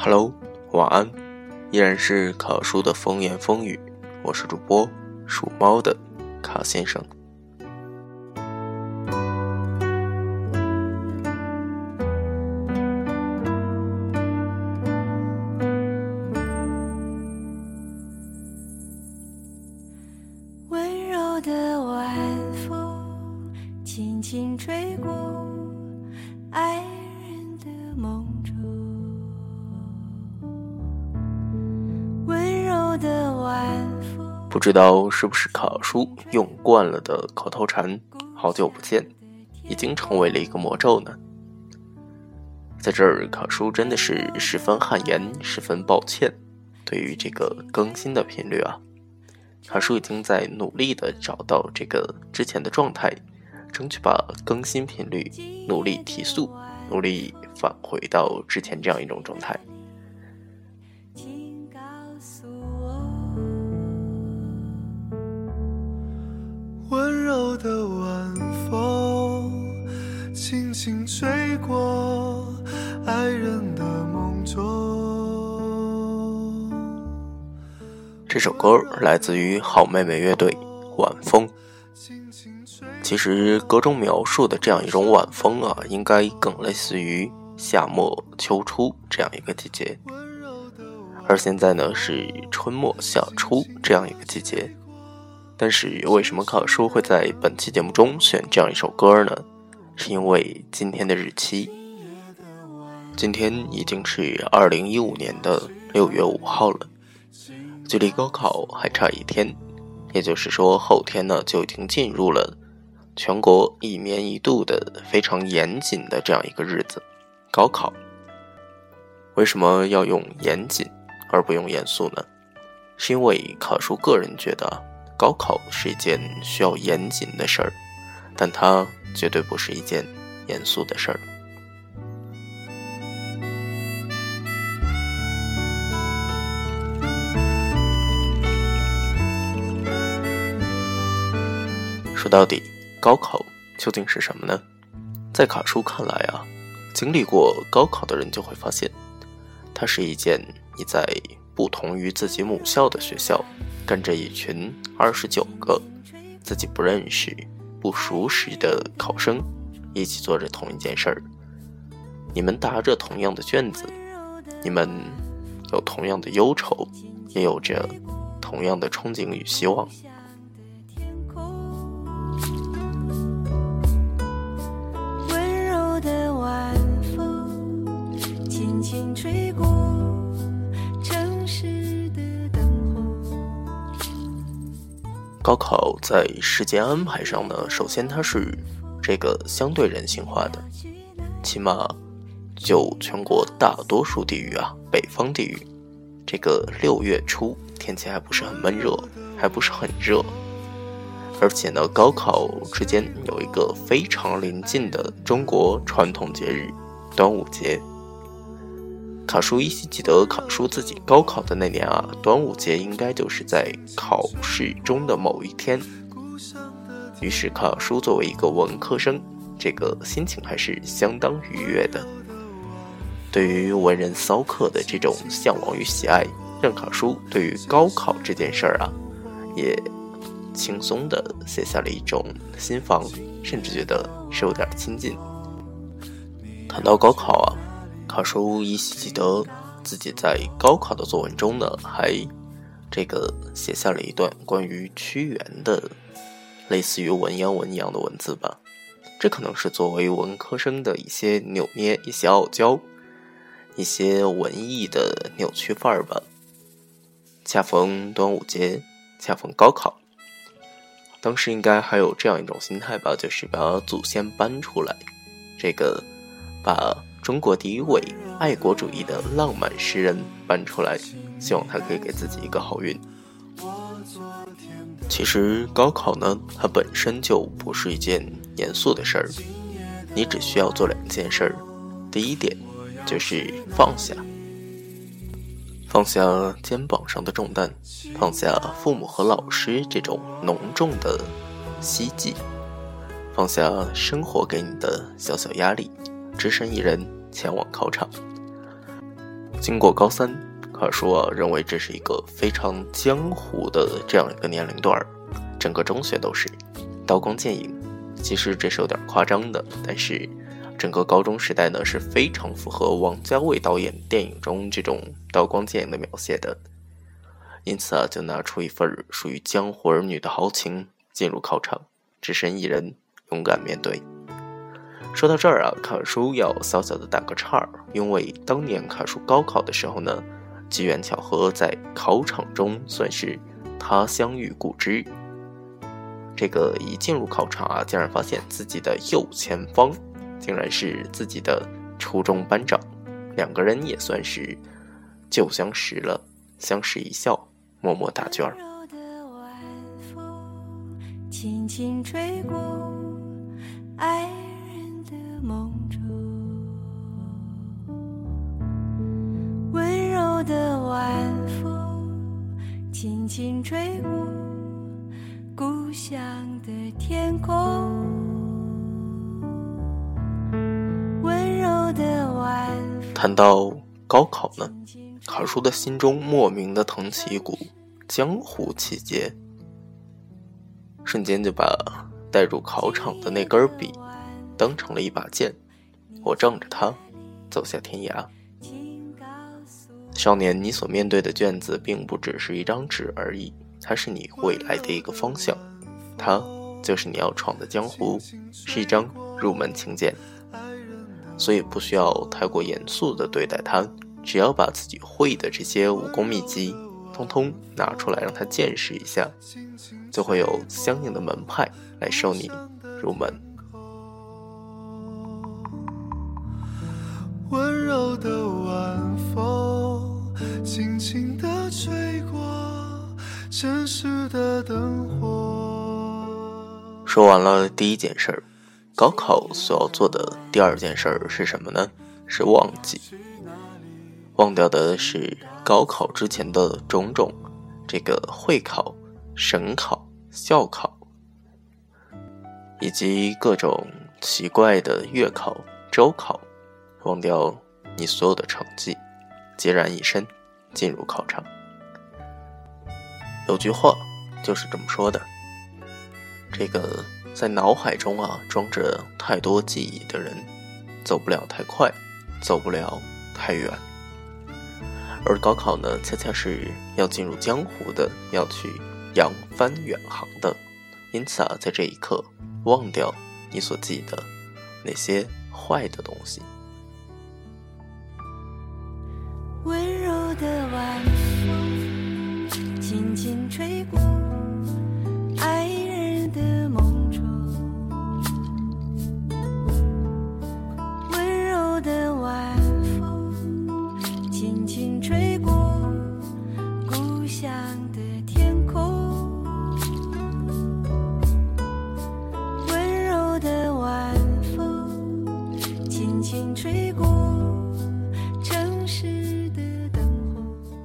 Hello，晚安，依然是考叔的风言风语，我是主播属猫的卡先生。温柔的晚风轻轻吹过爱不知道是不是考叔用惯了的口头禅“好久不见”，已经成为了一个魔咒呢？在这儿，考叔真的是十分汗颜，十分抱歉。对于这个更新的频率啊，考叔已经在努力的找到这个之前的状态，争取把更新频率努力提速，努力返回到之前这样一种状态。柔的晚风轻轻吹过爱人的梦中。这首歌来自于好妹妹乐队《晚风》。其实歌中描述的这样一种晚风啊，应该更类似于夏末秋初这样一个季节，而现在呢是春末夏初这样一个季节。但是为什么考叔会在本期节目中选这样一首歌呢？是因为今天的日期，今天已经是二零一五年的六月五号了，距离高考还差一天，也就是说后天呢就已经进入了全国一年一度的非常严谨的这样一个日子——高考。为什么要用严谨而不用严肃呢？是因为考叔个人觉得，高考是一件需要严谨的事儿，但它绝对不是一件严肃的事儿。说到底，高考究竟是什么呢？在卡叔看来啊，经历过高考的人就会发现，它是一件你在不同于自己母校的学校，跟着一群二十九个自己不认识、不熟识的考生一起做着同一件事儿。你们答着同样的卷子，你们有同样的忧愁，也有着同样的憧憬与希望。高考在时间安排上呢，首先它是这个相对人性化的，起码就全国大多数地域啊，北方地域，这个六月初天气还不是很闷热，还不是很热，而且呢，高考之间有一个非常临近的中国传统节日——端午节。考叔依稀记得，考叔自己高考的那年啊，端午节应该就是在考试中的某一天。于是，考叔作为一个文科生，这个心情还是相当愉悦的。对于文人骚客的这种向往与喜爱，让考叔对于高考这件事儿啊，也轻松的写下了一种心防，甚至觉得是有点亲近。谈到高考啊，考叔依稀记得自己在高考的作文中呢，还这个写下了一段关于屈原的，类似于文言文一样的文字吧。这可能是作为文科生的一些扭捏、一些傲娇、一些文艺的扭曲范儿吧。恰逢端午节，恰逢高考，当时应该还有这样一种心态吧，就是把祖先搬出来，这个把中国第一位爱国主义的浪漫诗人搬出来，希望他可以给自己一个好运。其实高考呢，它本身就不是一件严肃的事儿，你只需要做两件事儿。第一点就是放下，放下肩膀上的重担，放下父母和老师这种浓重的希冀，放下生活给你的小小压力，只身一人前往考场。经过高三，可说，认为这是一个非常江湖的这样一个年龄段，整个中学都是刀光剑影。其实这是有点夸张的，但是整个高中时代呢是非常符合王家卫导演电影中这种刀光剑影的描写的。因此啊，就拿出一份属于江湖儿女的豪情，进入考场，只身一人，勇敢面对。说到这儿啊，卡叔要小小的打个岔儿，因为当年卡叔高考的时候呢，机缘巧合在考场中算是他乡遇故知。这个一进入考场啊，竟然发现自己的右前方，竟然是自己的初中班长，两个人也算是旧相识了，相视一笑，默默答卷儿。轻轻吹过爱柔的晚风轻轻吹过故乡的天空，温柔的晚风。谈到高考呢，卡叔的心中莫名的腾起一股江湖气节，瞬间就把带入考场的那根笔当成了一把剑，我仗着它走下天涯。少年，你所面对的卷子并不只是一张纸而已，它是你未来的一个方向，它就是你要闯的江湖，是一张入门请柬。所以不需要太过严肃的对待它，只要把自己会的这些武功秘籍，通通拿出来让他见识一下，就会有相应的门派来收你入门。城市的灯火。说完了第一件事儿，高考所要做的第二件事儿是什么呢？是忘记，忘掉的是高考之前的种种，这个会考、省考、校考，以及各种奇怪的月考、周考，忘掉你所有的成绩，孑然一身进入考场。有句话就是这么说的，这个在脑海中啊装着太多记忆的人，走不了太快，走不了太远。而高考呢，恰恰是要进入江湖的，要去扬帆远航的。因此啊，在这一刻，忘掉你所记得那些坏的东西。温柔的晚风，轻轻吹过爱人的梦中。温柔的晚风，轻轻吹过故乡的天空。温柔的晚风，轻轻吹过城市的灯火。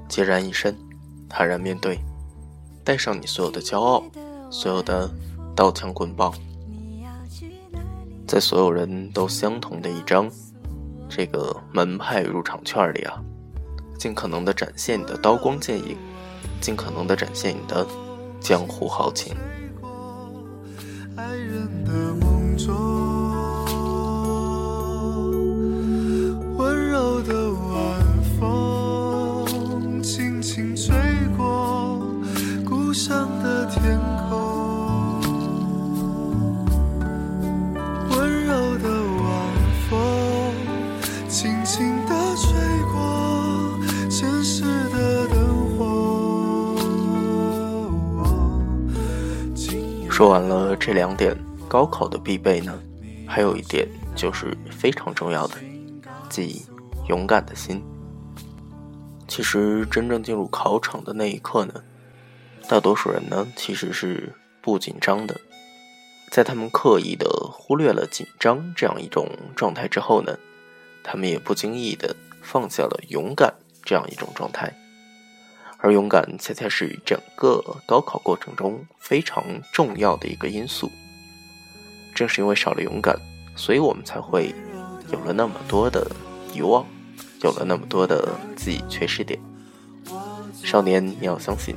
孑然一身，坦然面对，带上你所有的骄傲，所有的刀枪棍棒，在所有人都相同的一张这个门派入场券里啊，尽可能的展现你的刀光剑影，尽可能的展现你的江湖豪情。天空，温柔的晚风轻轻地吹过城市的灯火。说完了这两点高考的必备呢，还有一点就是非常重要的，即勇敢的心。其实真正进入考场的那一刻呢，大多数人呢其实是不紧张的，在他们刻意的忽略了紧张这样一种状态之后呢，他们也不经意的放下了勇敢这样一种状态。而勇敢恰恰是整个高考过程中非常重要的一个因素。正是因为少了勇敢，所以我们才会有了那么多的遗忘，有了那么多的记忆缺失点。少年，你要相信，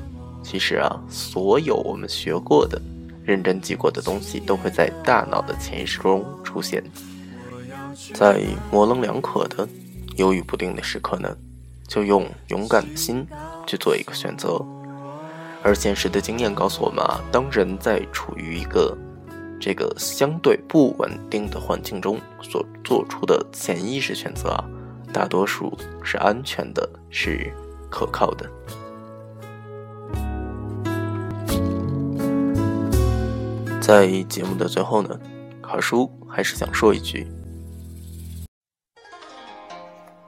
其实啊，所有我们学过的、认真记过的东西，都会在大脑的潜意识中出现。在模棱两可的、犹豫不定的时刻呢，就用勇敢的心去做一个选择。而现实的经验告诉我们啊，当人在处于一个这个相对不稳定的环境中所做出的潜意识选择啊，大多数是安全的，是可靠的。在节目的最后呢，卡叔还是想说一句：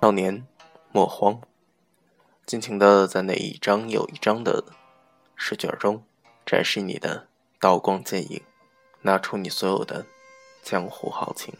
少年莫慌，尽情的在那一张又一张的。试卷中展示你的刀光剑影，拿出你所有的江湖豪情。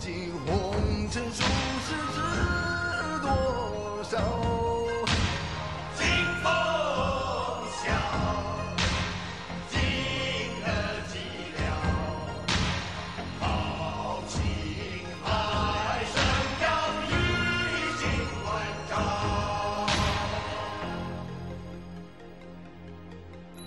尽红尘俗世知多少。